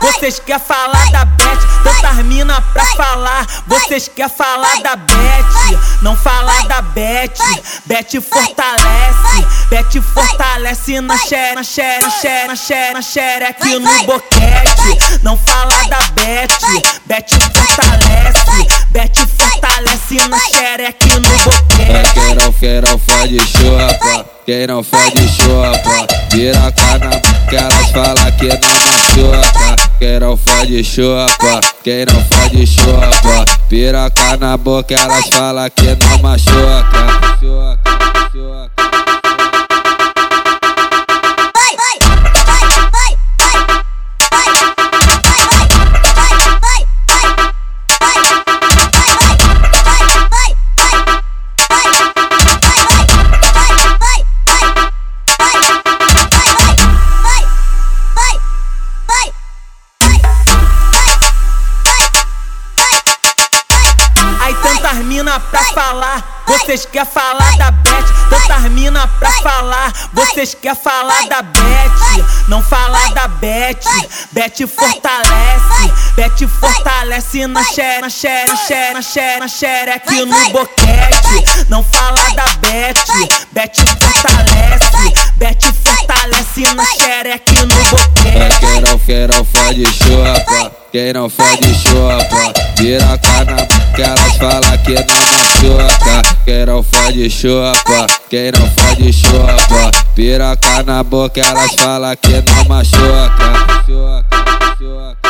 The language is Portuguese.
Vocês quer falar da Beth, tantas mina pra falar. Vocês quer falar da Beth, não falar da Beth. Beth fortalece, Beth fortalece na xere, na xere, na xere, na xere, na xereca e no boquete. Não falar da Beth, Beth fortalece, Beth fortalece na e no boquete. Quem não, quem não fode chopa, quem não fode chopa, vira a cara que elas falam que não machuca. Quem não fode chopa, quem não fode chopa, piraca na boca elas falam que não machuca. Choca, choca. Mina pra falar, vocês quer falar da Beth. Tantas mina pra falar, vocês quer falar da Beth. Não falar da Beth, Beth fortalece, Beth fortalece na xere, na xere, na xere, na xere, na xereca e no boquete. Não falar da Beth, Beth fortalece, Beth fortalece na xereca e no boquete. Quem não, quem não fode chopa, quem não fode chopa, vira a cara que elas falam que não machuca. Quem não fode chopa, quem não fode chopa, piraca na boca elas falam que não machuca. Choca, choca.